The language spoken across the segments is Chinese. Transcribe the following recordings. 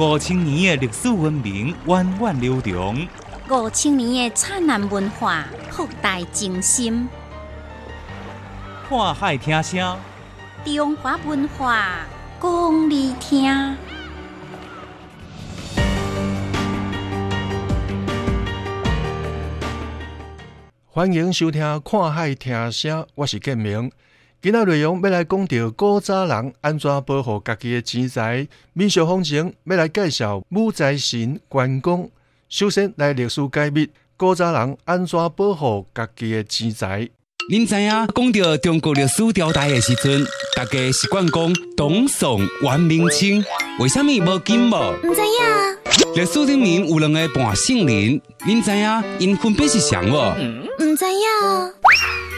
五千年的历史文明源远流长，五千年的灿烂文化博大精深。看海听声，中华文化讲你听。欢迎收听《看海听声》，我是建明。今仔内容要来讲到古早人安怎保护家己的钱财。民俗风情要来介绍武财神关公。首先来历史解密，古早人安怎保护家己的钱财？您知影讲到中国历史朝代的时阵，大家习惯讲董宋元明清，为什么无金无？唔知影。历史里面有两个半姓人，您知影因分别是谁无？唔知影。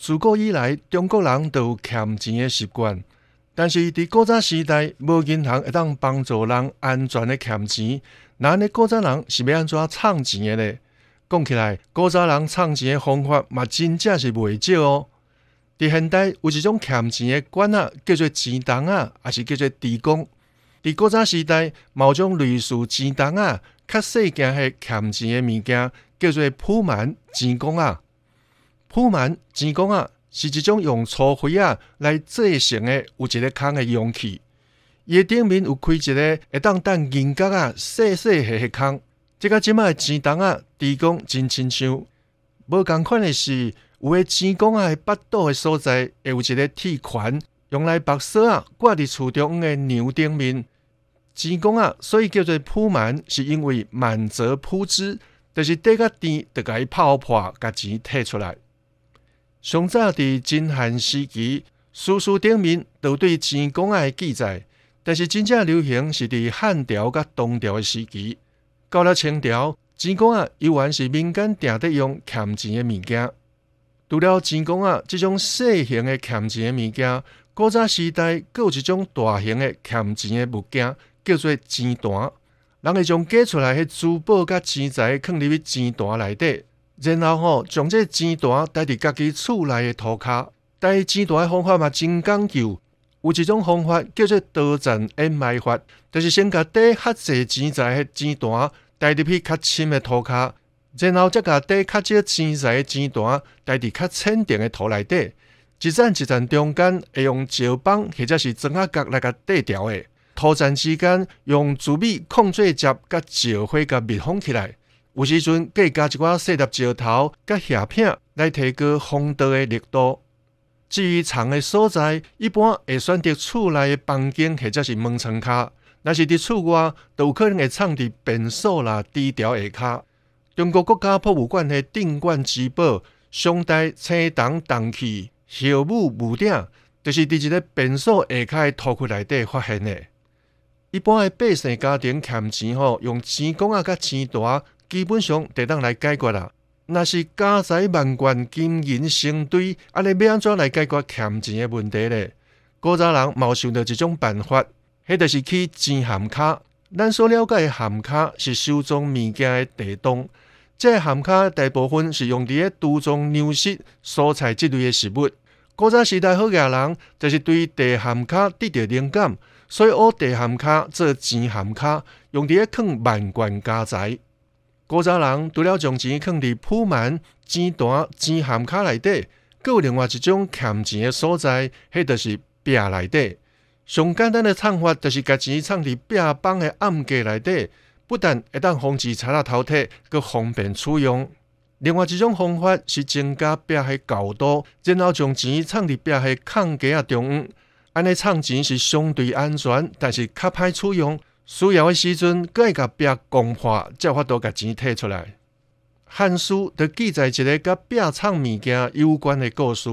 自古以来，中国人都有欠钱的习惯，但是伫古早时代，无银行会当帮助人安全的欠钱。那呢，古早人是要安怎创钱的呢？讲起来，古早人创钱的方法嘛，真正是袂少哦。伫现代有一种欠钱的管啊，叫做钱筒啊，也是叫做地公。伫古早时代，某种类似钱筒啊，较细件的欠钱的物件，叫做铺满钱公啊。铺满钱公啊，是一种用粗灰啊来制成的，有一个空的容器。伊顶面有开一个会当当银角啊细细细的空。即个即卖钱筒啊，地公真亲像。无共款的是，有诶钱公啊，腹肚的所在会有一个铁环，用来绑锁啊挂伫厝中的牛顶面。钱公啊，所以叫做铺满，是因为满则铺之，就是底个甜，就甲伊泡破，甲钱摕出来。上早伫金汉时期，书书顶面都对钱公仔记载，但是真正流行是伫汉朝甲唐朝的时期。到了清朝，钱公仔依然是民间定得用欠钱的物件。除了钱公仔这种小型的欠钱的物件，古早时代阁有一种大型的欠钱的物件，叫做钱单。人会将寄出来的珠宝甲钱财放入去钱单内底。然后吼，将这钱单带伫家己厝内的涂骹，带钱单的方法嘛真讲究。有一种方法叫做多层掩埋法，就是先甲底较侪钱财的钱单带入去较深的涂骹，然后再甲底较少钱财的钱单带伫较浅点的土内底，一层一层中间会用石棒或者是砖仔角来甲缀条的，涂层之间用竹米控制接甲石灰甲密封起来。有时阵，可以加一寡细粒石头、甲叶片来提高风道的力度。至于藏的所在，一般会选择厝内的房间或者是门窗卡。若是伫厝外，都有可能会藏伫便所啦、低调下卡。中国国家博物馆的镇馆之宝——宋代青铜铜器孝武武鼎，就是伫一个便所下卡的土库内底发现的。一般的百姓家庭欠钱吼，用钱公啊、甲钱大。基本上得当来解决啦。若是家财万贯、金银成堆，安尼要安怎来解决欠钱的问题呢？古早人冇想到一种办法，迄就是去钱含卡。咱所了解的含卡是收藏物件的地洞，这含卡大部分是用伫咧杜仲粮食、蔬菜之类的食物。古早时代好野人就是对地含卡得到灵感，所以学地含卡做钱含卡，用伫咧藏万贯家财。古早人除了将钱放伫铺满钱单、钱函卡内底，阁有另外一种欠钱的所在，迄就是壁内底。上简单的藏法，就是将钱藏伫壁帮的暗格内底，不但会当防止贼仔偷摕，阁方便取用。另外一种方法是增加壁的高度，然后将钱藏伫壁的空格啊中央。安尼藏钱是相对安全，但是较歹取用。需要的时阵，搁会甲壁攻破，才法度甲钱摕出来。汉书就记载一个甲壁藏物件有关的故事。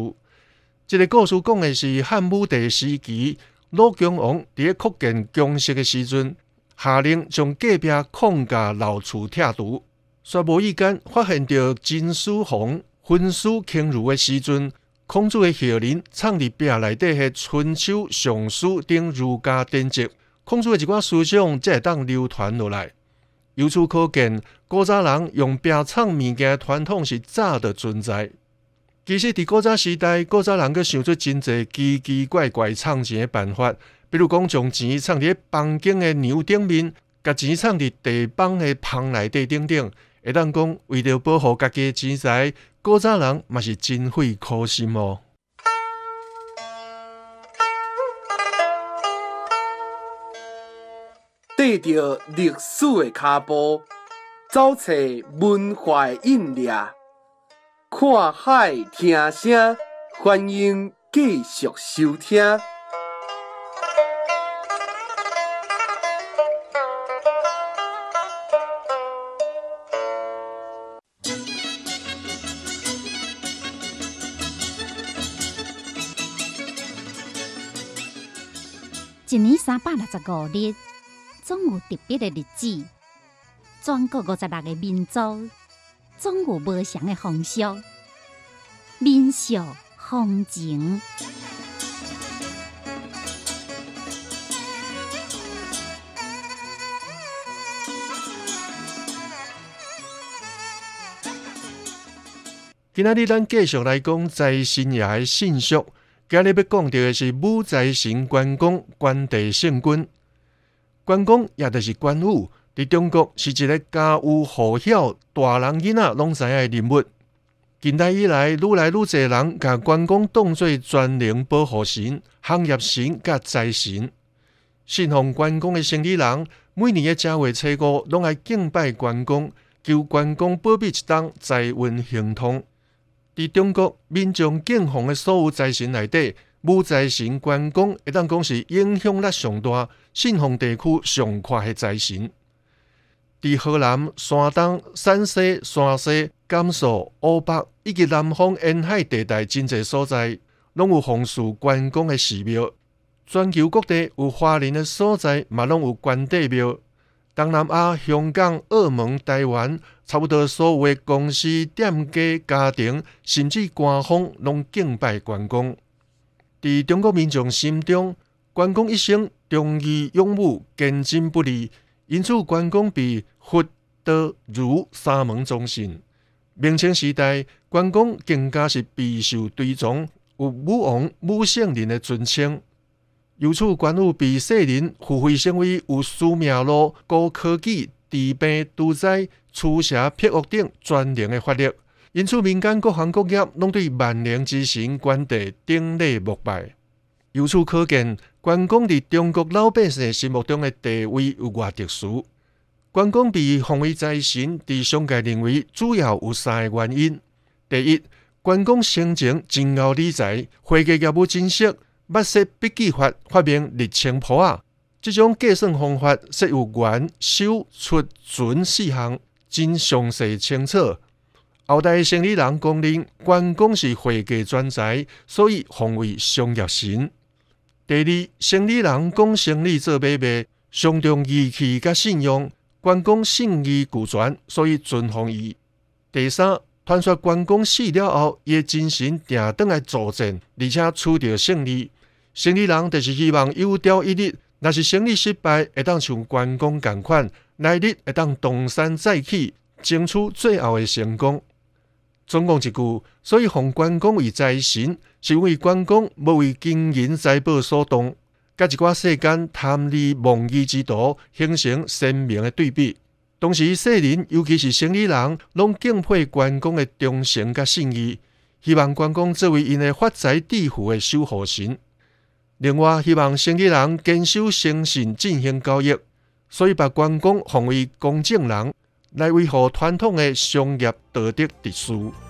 这个故事讲的是汉武帝时期，鲁恭王伫咧扩建宫室的时阵，下令将隔壁矿架老厝拆除。却无意间发现着金丝红、粉丝轻如的时阵，孔子的后人藏伫壁内底的春秋尚书等儒家典籍，空出的一寡思想才会当流传落来。由此可见，古早人用壁藏物件的传统是早的存在。其实，伫古早时代，古早人阁想出真侪奇奇怪怪藏钱的办法，比如讲将钱藏伫房间的牛顶面，甲钱藏伫地板的棚内底等等。会当讲，为了保护家己的钱财，古早人嘛是真费苦心哦。缀着历史的脚步，走找文化印掠，看海听声，欢迎继续收听。一年三百六十五日，总有特别的日子。全国五十六个民族，总有不同的风俗、民俗、风情。今仔日咱继续来讲财神爷的信息。今日要讲到的是武财神关公，关帝圣君。关公也就是关羽，伫中国是一个家喻户晓、大人囡仔拢知影的人物。近代以来，愈来愈侪人甲关公当作全能保护神、行业神甲财神。信奉关公的生理人，每年的正月初五，拢爱敬拜关公，求关公保庇一当财运亨通。伫中国民众敬奉的所有财神内底，武财神关公会当讲是影响力上大、信奉地区上快的财神。伫河南、山东、陕西、山西、甘肃、湖北以及南方沿海地带真侪所在，拢有奉祀关公的寺庙。全球各地有华人的所在，嘛拢有关帝庙。东南亚、香港、澳门、台湾，差不多所有的公司、店家、家庭，甚至官方，拢敬拜关公。伫中国民众心中，关公一生忠义勇武、坚贞不离，因此关公被佛、道、儒三门忠信。明清时代，关公更加是备受推崇，有武王、武圣人的尊称。由此，关羽被世人付费成为有司命路、高科技、治病杜灾、驱邪辟恶等专灵的法力。因此，民间各行各业拢对万灵之神关帝顶礼膜拜。由此可见，关公伫中国老百姓心目中的地位有偌特殊。关公被奉为财神，伫商界认为主要有三个原因：第一，关公生前真熬理财，会计业务真熟。捌识笔记法发明立清谱啊！这种计算方法设有元、首、出、存四项，真详细清楚。后代生理人公认关公是会计专才，所以奉为商业神。第二，生理人讲生意做买卖，上重义气甲信用，关公信义俱全，所以尊奉伊。第三。传说关公死了后，伊精神定倒来助阵，而且取得胜利。胜利人就是希望有朝一日，若是胜利失败，会当像关公共款，来日会当东山再起，争取最后的成功。总共一句，所以奉关公为财神，是因为关公无为金银财宝所动，甲一寡世间贪利妄义之徒形成鲜明的对比。当时世人，尤其是生意人，拢敬佩关公的忠诚甲信义，希望关公作为因的发财致富的守护神。另外，希望生意人坚守诚信进行交易，所以把关公奉为公正人，来维护传统的商业道德秩序。